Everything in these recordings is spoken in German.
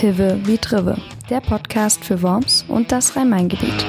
Hive wie Drive, der Podcast für Worms und das Rhein-Main-Gebiet.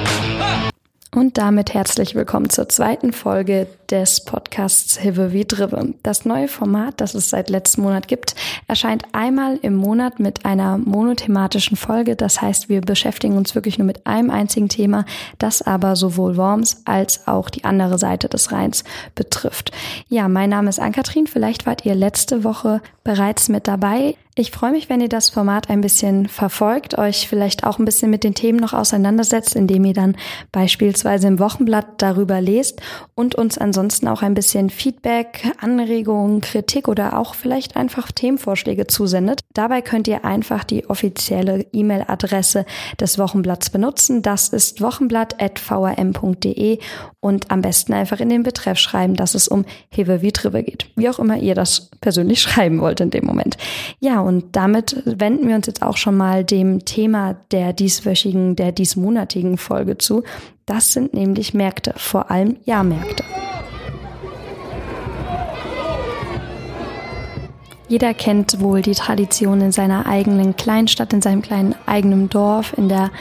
Und damit herzlich willkommen zur zweiten Folge des Podcasts Hive wie Drive. Das neue Format, das es seit letztem Monat gibt, erscheint einmal im Monat mit einer monothematischen Folge. Das heißt, wir beschäftigen uns wirklich nur mit einem einzigen Thema, das aber sowohl Worms als auch die andere Seite des Rheins betrifft. Ja, mein Name ist Ann-Kathrin. Vielleicht wart ihr letzte Woche bereits mit dabei. Ich freue mich, wenn ihr das Format ein bisschen verfolgt, euch vielleicht auch ein bisschen mit den Themen noch auseinandersetzt, indem ihr dann beispielsweise im Wochenblatt darüber lest und uns ansonsten auch ein bisschen Feedback, Anregungen, Kritik oder auch vielleicht einfach Themenvorschläge zusendet. Dabei könnt ihr einfach die offizielle E-Mail-Adresse des Wochenblatts benutzen. Das ist wochenblatt.vrm.de und am besten einfach in den Betreff schreiben, dass es um Hewe wie Tribe geht. Wie auch immer ihr das persönlich schreiben wollt in dem Moment. Ja, und damit wenden wir uns jetzt auch schon mal dem Thema der dieswöchigen, der diesmonatigen Folge zu. Das sind nämlich Märkte, vor allem Jahrmärkte. Jeder kennt wohl die Tradition in seiner eigenen Kleinstadt, in seinem kleinen eigenen Dorf, in der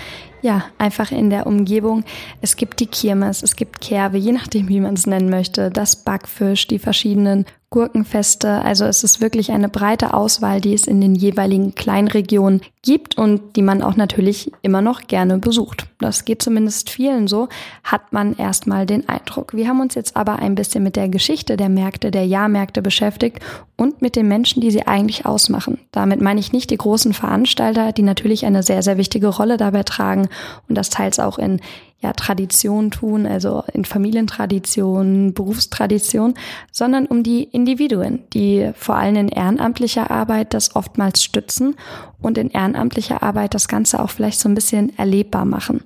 ja, einfach in der Umgebung. Es gibt die Kirmes, es gibt Kerbe, je nachdem, wie man es nennen möchte, das Backfisch, die verschiedenen Gurkenfeste. Also es ist wirklich eine breite Auswahl, die es in den jeweiligen Kleinregionen gibt und die man auch natürlich immer noch gerne besucht. Das geht zumindest vielen so, hat man erstmal den Eindruck. Wir haben uns jetzt aber ein bisschen mit der Geschichte der Märkte, der Jahrmärkte beschäftigt und mit den Menschen, die sie eigentlich ausmachen. Damit meine ich nicht die großen Veranstalter, die natürlich eine sehr, sehr wichtige Rolle dabei tragen und das teils auch in ja, Tradition tun, also in Familientradition, Berufstradition, sondern um die Individuen, die vor allem in ehrenamtlicher Arbeit das oftmals stützen und in ehrenamtlicher Arbeit das Ganze auch vielleicht so ein bisschen erlebbar machen.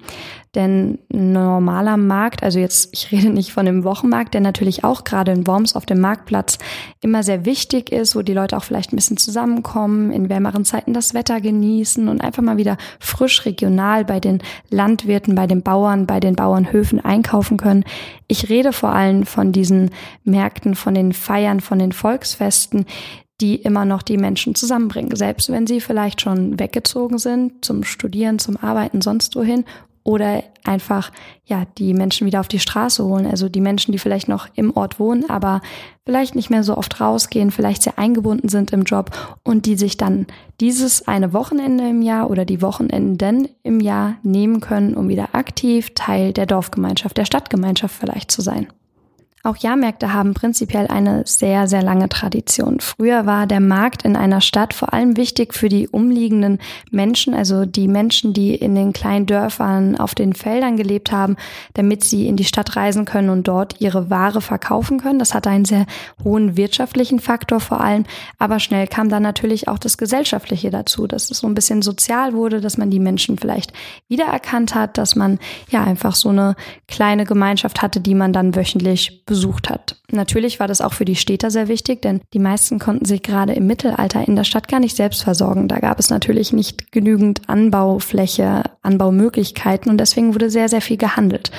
Denn ein normaler Markt, also jetzt, ich rede nicht von dem Wochenmarkt, der natürlich auch gerade in Worms auf dem Marktplatz immer sehr wichtig ist, wo die Leute auch vielleicht ein bisschen zusammenkommen, in wärmeren Zeiten das Wetter genießen und einfach mal wieder frisch regional bei den Landwirten, bei den Bauern, bei den Bauernhöfen einkaufen können. Ich rede vor allem von diesen Märkten, von den Feiern, von den Volksfesten, die immer noch die Menschen zusammenbringen, selbst wenn sie vielleicht schon weggezogen sind zum Studieren, zum Arbeiten, sonst wohin oder einfach ja die Menschen wieder auf die Straße holen, also die Menschen, die vielleicht noch im Ort wohnen, aber vielleicht nicht mehr so oft rausgehen, vielleicht sehr eingebunden sind im Job und die sich dann dieses eine Wochenende im Jahr oder die Wochenenden im Jahr nehmen können, um wieder aktiv Teil der Dorfgemeinschaft, der Stadtgemeinschaft vielleicht zu sein. Auch Jahrmärkte haben prinzipiell eine sehr, sehr lange Tradition. Früher war der Markt in einer Stadt vor allem wichtig für die umliegenden Menschen, also die Menschen, die in den kleinen Dörfern auf den Feldern gelebt haben, damit sie in die Stadt reisen können und dort ihre Ware verkaufen können. Das hatte einen sehr hohen wirtschaftlichen Faktor vor allem. Aber schnell kam dann natürlich auch das Gesellschaftliche dazu, dass es so ein bisschen sozial wurde, dass man die Menschen vielleicht wiedererkannt hat, dass man ja einfach so eine kleine Gemeinschaft hatte, die man dann wöchentlich besucht hat. Natürlich war das auch für die Städter sehr wichtig, denn die meisten konnten sich gerade im Mittelalter in der Stadt gar nicht selbst versorgen. Da gab es natürlich nicht genügend Anbaufläche, Anbaumöglichkeiten und deswegen wurde sehr, sehr viel gehandelt.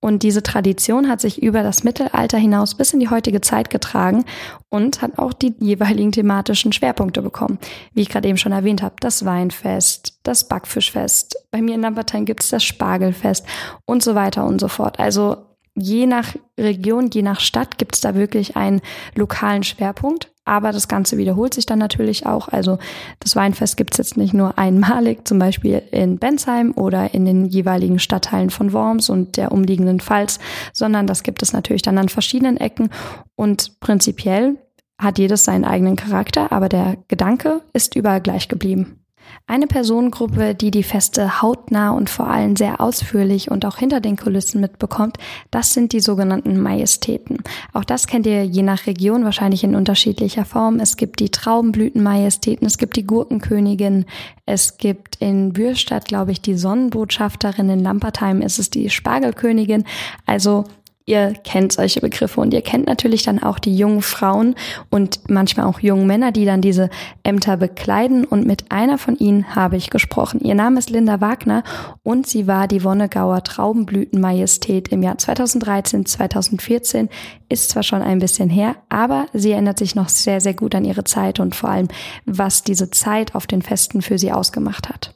Und diese Tradition hat sich über das Mittelalter hinaus bis in die heutige Zeit getragen und hat auch die jeweiligen thematischen Schwerpunkte bekommen. Wie ich gerade eben schon erwähnt habe, das Weinfest, das Backfischfest, bei mir in Lambertheim gibt es das Spargelfest und so weiter und so fort. Also je nach Region, je nach Stadt gibt es da wirklich einen lokalen Schwerpunkt. Aber das Ganze wiederholt sich dann natürlich auch. Also das Weinfest gibt es jetzt nicht nur einmalig, zum Beispiel in Bensheim oder in den jeweiligen Stadtteilen von Worms und der umliegenden Pfalz, sondern das gibt es natürlich dann an verschiedenen Ecken. Und prinzipiell hat jedes seinen eigenen Charakter, aber der Gedanke ist überall gleich geblieben. Eine Personengruppe, die die Feste hautnah und vor allem sehr ausführlich und auch hinter den Kulissen mitbekommt, das sind die sogenannten Majestäten. Auch das kennt ihr je nach Region wahrscheinlich in unterschiedlicher Form. Es gibt die Traubenblütenmajestäten, es gibt die Gurkenkönigin, es gibt in Bürstadt, glaube ich, die Sonnenbotschafterin, in Lampertheim ist es die Spargelkönigin. Also Ihr kennt solche Begriffe und ihr kennt natürlich dann auch die jungen Frauen und manchmal auch jungen Männer, die dann diese Ämter bekleiden. Und mit einer von ihnen habe ich gesprochen. Ihr Name ist Linda Wagner und sie war die Wonnegauer Traubenblütenmajestät im Jahr 2013, 2014. Ist zwar schon ein bisschen her, aber sie erinnert sich noch sehr, sehr gut an ihre Zeit und vor allem, was diese Zeit auf den Festen für sie ausgemacht hat.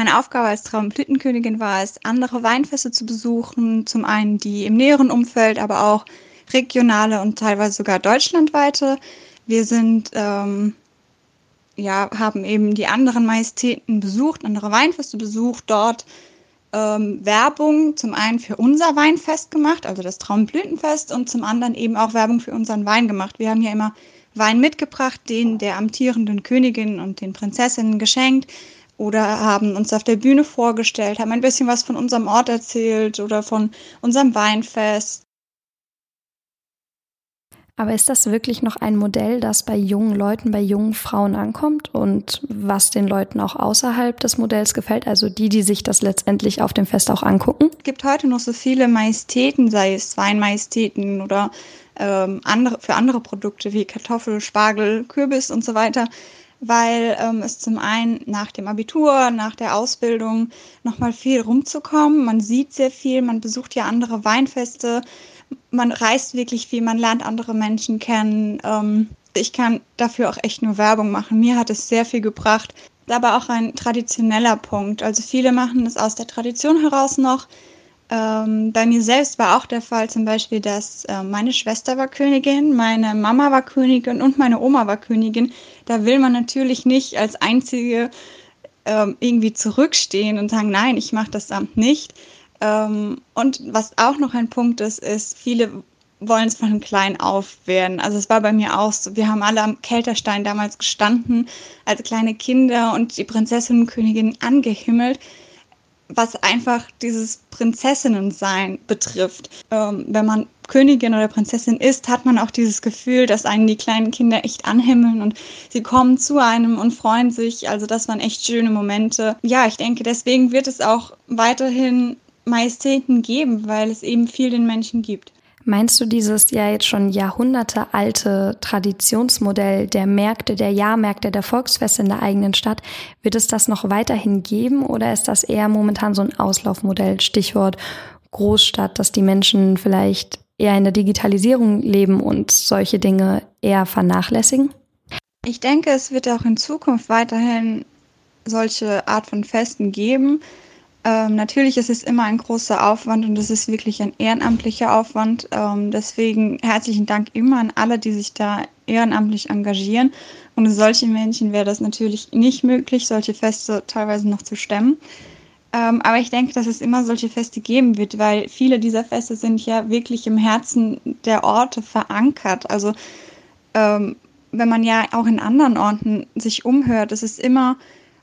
Meine Aufgabe als Traumblütenkönigin war es, andere Weinfeste zu besuchen, zum einen die im näheren Umfeld, aber auch regionale und teilweise sogar deutschlandweite. Wir sind, ähm, ja, haben eben die anderen Majestäten besucht, andere Weinfeste besucht, dort ähm, Werbung zum einen für unser Weinfest gemacht, also das Traumblütenfest, und zum anderen eben auch Werbung für unseren Wein gemacht. Wir haben ja immer Wein mitgebracht, den der amtierenden Königin und den Prinzessinnen geschenkt oder haben uns auf der Bühne vorgestellt, haben ein bisschen was von unserem Ort erzählt oder von unserem Weinfest. Aber ist das wirklich noch ein Modell, das bei jungen Leuten, bei jungen Frauen ankommt und was den Leuten auch außerhalb des Modells gefällt, also die, die sich das letztendlich auf dem Fest auch angucken? Es gibt heute noch so viele Majestäten, sei es Weinmajestäten oder ähm, andere, für andere Produkte wie Kartoffel, Spargel, Kürbis und so weiter, weil ähm, es zum einen nach dem Abitur, nach der Ausbildung nochmal viel rumzukommen. Man sieht sehr viel, man besucht ja andere Weinfeste, man reist wirklich viel, man lernt andere Menschen kennen. Ähm, ich kann dafür auch echt nur Werbung machen. Mir hat es sehr viel gebracht. Aber auch ein traditioneller Punkt. Also viele machen es aus der Tradition heraus noch. Ähm, bei mir selbst war auch der Fall zum Beispiel, dass äh, meine Schwester war Königin, meine Mama war Königin und meine Oma war Königin. Da will man natürlich nicht als Einzige ähm, irgendwie zurückstehen und sagen, nein, ich mache das Amt nicht. Ähm, und was auch noch ein Punkt ist, ist, viele wollen es von klein auf werden. Also es war bei mir auch so. Wir haben alle am Kelterstein damals gestanden als kleine Kinder und die Prinzessin und Königin angehimmelt was einfach dieses Prinzessinnensein betrifft. Ähm, wenn man Königin oder Prinzessin ist, hat man auch dieses Gefühl, dass einen die kleinen Kinder echt anhimmeln und sie kommen zu einem und freuen sich. Also das waren echt schöne Momente. Ja, ich denke, deswegen wird es auch weiterhin Majestäten geben, weil es eben viel den Menschen gibt. Meinst du dieses ja jetzt schon Jahrhunderte alte Traditionsmodell der Märkte, der Jahrmärkte, der Volksfeste in der eigenen Stadt, wird es das noch weiterhin geben oder ist das eher momentan so ein Auslaufmodell? Stichwort Großstadt, dass die Menschen vielleicht eher in der Digitalisierung leben und solche Dinge eher vernachlässigen? Ich denke, es wird auch in Zukunft weiterhin solche Art von Festen geben. Ähm, natürlich ist es immer ein großer Aufwand und es ist wirklich ein ehrenamtlicher Aufwand. Ähm, deswegen herzlichen Dank immer an alle, die sich da ehrenamtlich engagieren. Ohne solche Menschen wäre das natürlich nicht möglich, solche Feste teilweise noch zu stemmen. Ähm, aber ich denke, dass es immer solche Feste geben wird, weil viele dieser Feste sind ja wirklich im Herzen der Orte verankert. Also ähm, wenn man ja auch in anderen Orten sich umhört, es ist immer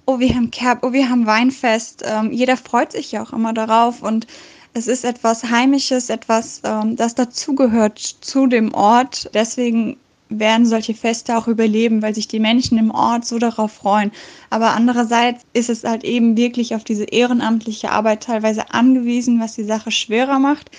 oh, wir haben Kerb, oh, wir haben Weinfest. Ähm, jeder freut sich ja auch immer darauf und es ist etwas Heimisches, etwas, ähm, das dazugehört zu dem Ort. Deswegen werden solche Feste auch überleben, weil sich die Menschen im Ort so darauf freuen. Aber andererseits ist es halt eben wirklich auf diese ehrenamtliche Arbeit teilweise angewiesen, was die Sache schwerer macht.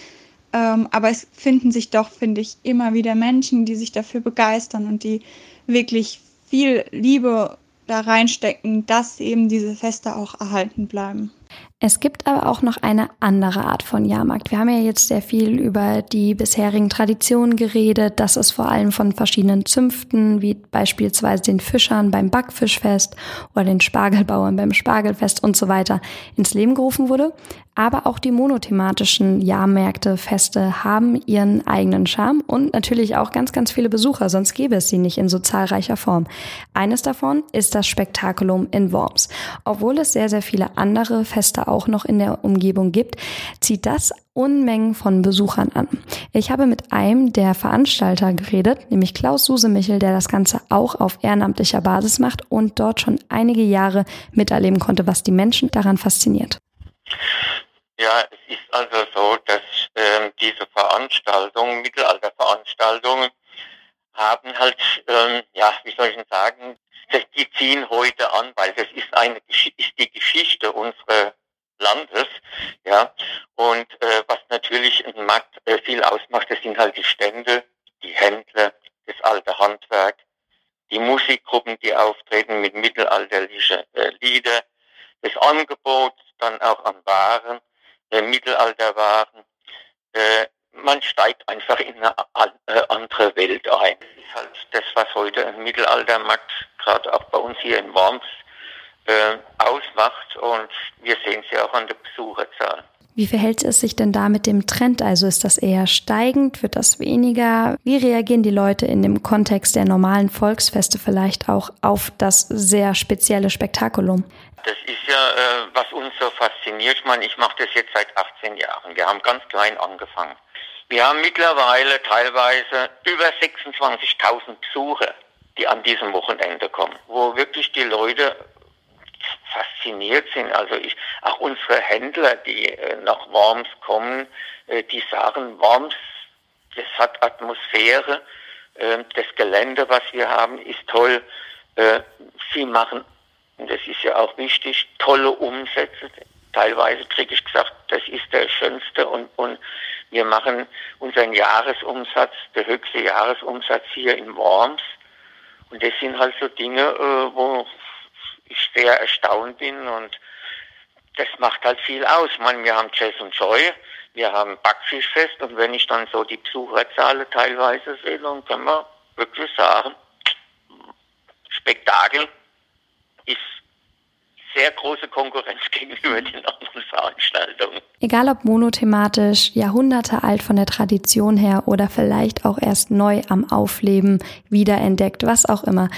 Ähm, aber es finden sich doch, finde ich, immer wieder Menschen, die sich dafür begeistern und die wirklich viel Liebe da reinstecken, dass eben diese Feste auch erhalten bleiben. Es gibt aber auch noch eine andere Art von Jahrmarkt. Wir haben ja jetzt sehr viel über die bisherigen Traditionen geredet, dass es vor allem von verschiedenen Zünften, wie beispielsweise den Fischern beim Backfischfest oder den Spargelbauern beim Spargelfest und so weiter ins Leben gerufen wurde. Aber auch die monothematischen Jahrmärkte, Feste haben ihren eigenen Charme und natürlich auch ganz, ganz viele Besucher, sonst gäbe es sie nicht in so zahlreicher Form. Eines davon ist das Spektakulum in Worms. Obwohl es sehr, sehr viele andere Feste auch noch in der Umgebung gibt, zieht das Unmengen von Besuchern an. Ich habe mit einem der Veranstalter geredet, nämlich Klaus Susemichel, der das Ganze auch auf ehrenamtlicher Basis macht und dort schon einige Jahre miterleben konnte, was die Menschen daran fasziniert. Ja, es ist also so, dass ähm, diese Veranstaltungen, Mittelalterveranstaltungen, haben halt, ähm, ja, wie soll ich denn sagen, die ziehen heute an, weil das ist eine ist die Geschichte unserer Landes. Ja, und äh, was natürlich im Markt äh, viel ausmacht, das sind halt die Stände, die Händler, das alte Handwerk, die Musikgruppen, die auftreten mit mittelalterlichen äh, Lieder, das Angebot dann auch an Waren, äh, Mittelalterwaren. Äh, man steigt einfach in eine äh, andere Welt ein. Das ist halt das, was heute ein Mittelaltermarkt, gerade auch bei uns hier in Worms, äh, ausmacht und wir sehen es ja auch an der Besucherzahl. Wie verhält es sich denn da mit dem Trend? Also ist das eher steigend? Wird das weniger? Wie reagieren die Leute in dem Kontext der normalen Volksfeste vielleicht auch auf das sehr spezielle Spektakulum? Das ist ja, äh, was uns so fasziniert. Ich meine, ich mache das jetzt seit 18 Jahren. Wir haben ganz klein angefangen. Wir haben mittlerweile teilweise über 26.000 Besucher, die an diesem Wochenende kommen, wo wirklich die Leute fasziniert sind. Also ich, auch unsere Händler, die äh, nach Worms kommen, äh, die sagen, Worms, das hat Atmosphäre, äh, das Gelände, was wir haben, ist toll. Äh, sie machen, und das ist ja auch wichtig, tolle Umsätze. Teilweise kriege ich gesagt, das ist der schönste und, und wir machen unseren Jahresumsatz, der höchste Jahresumsatz hier in Worms. Und das sind halt so Dinge, äh, wo ich sehr erstaunt bin und das macht halt viel aus. Ich meine, wir haben Jazz und Joy, wir haben Backfischfest und wenn ich dann so die Besucherzahlen teilweise sehe, dann können wir wirklich sagen, Spektakel ist sehr große Konkurrenz gegenüber den anderen Veranstaltungen. Egal ob monothematisch, Jahrhunderte alt von der Tradition her oder vielleicht auch erst neu am Aufleben, wiederentdeckt, was auch immer.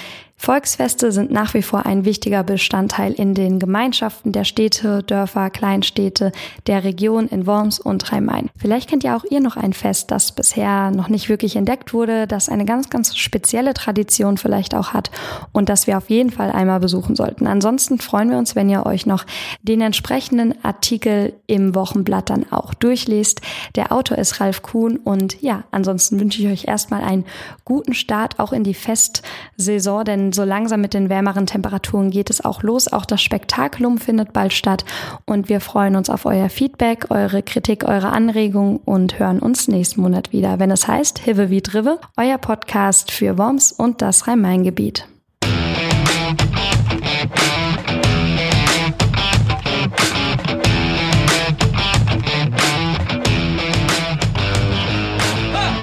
Volksfeste sind nach wie vor ein wichtiger Bestandteil in den Gemeinschaften der Städte, Dörfer, Kleinstädte, der Region in Worms und Rhein-Main. Vielleicht kennt ja auch ihr noch ein Fest, das bisher noch nicht wirklich entdeckt wurde, das eine ganz, ganz spezielle Tradition vielleicht auch hat und das wir auf jeden Fall einmal besuchen sollten. Ansonsten freuen wir uns, wenn ihr euch noch den entsprechenden Artikel im Wochenblatt dann auch durchlest. Der Autor ist Ralf Kuhn und ja, ansonsten wünsche ich euch erstmal einen guten Start auch in die Festsaison, denn so langsam mit den wärmeren Temperaturen geht es auch los. Auch das Spektakulum findet bald statt und wir freuen uns auf euer Feedback, eure Kritik, eure Anregungen und hören uns nächsten Monat wieder, wenn es heißt Hive wie Drive, euer Podcast für Worms und das Rhein-Main-Gebiet.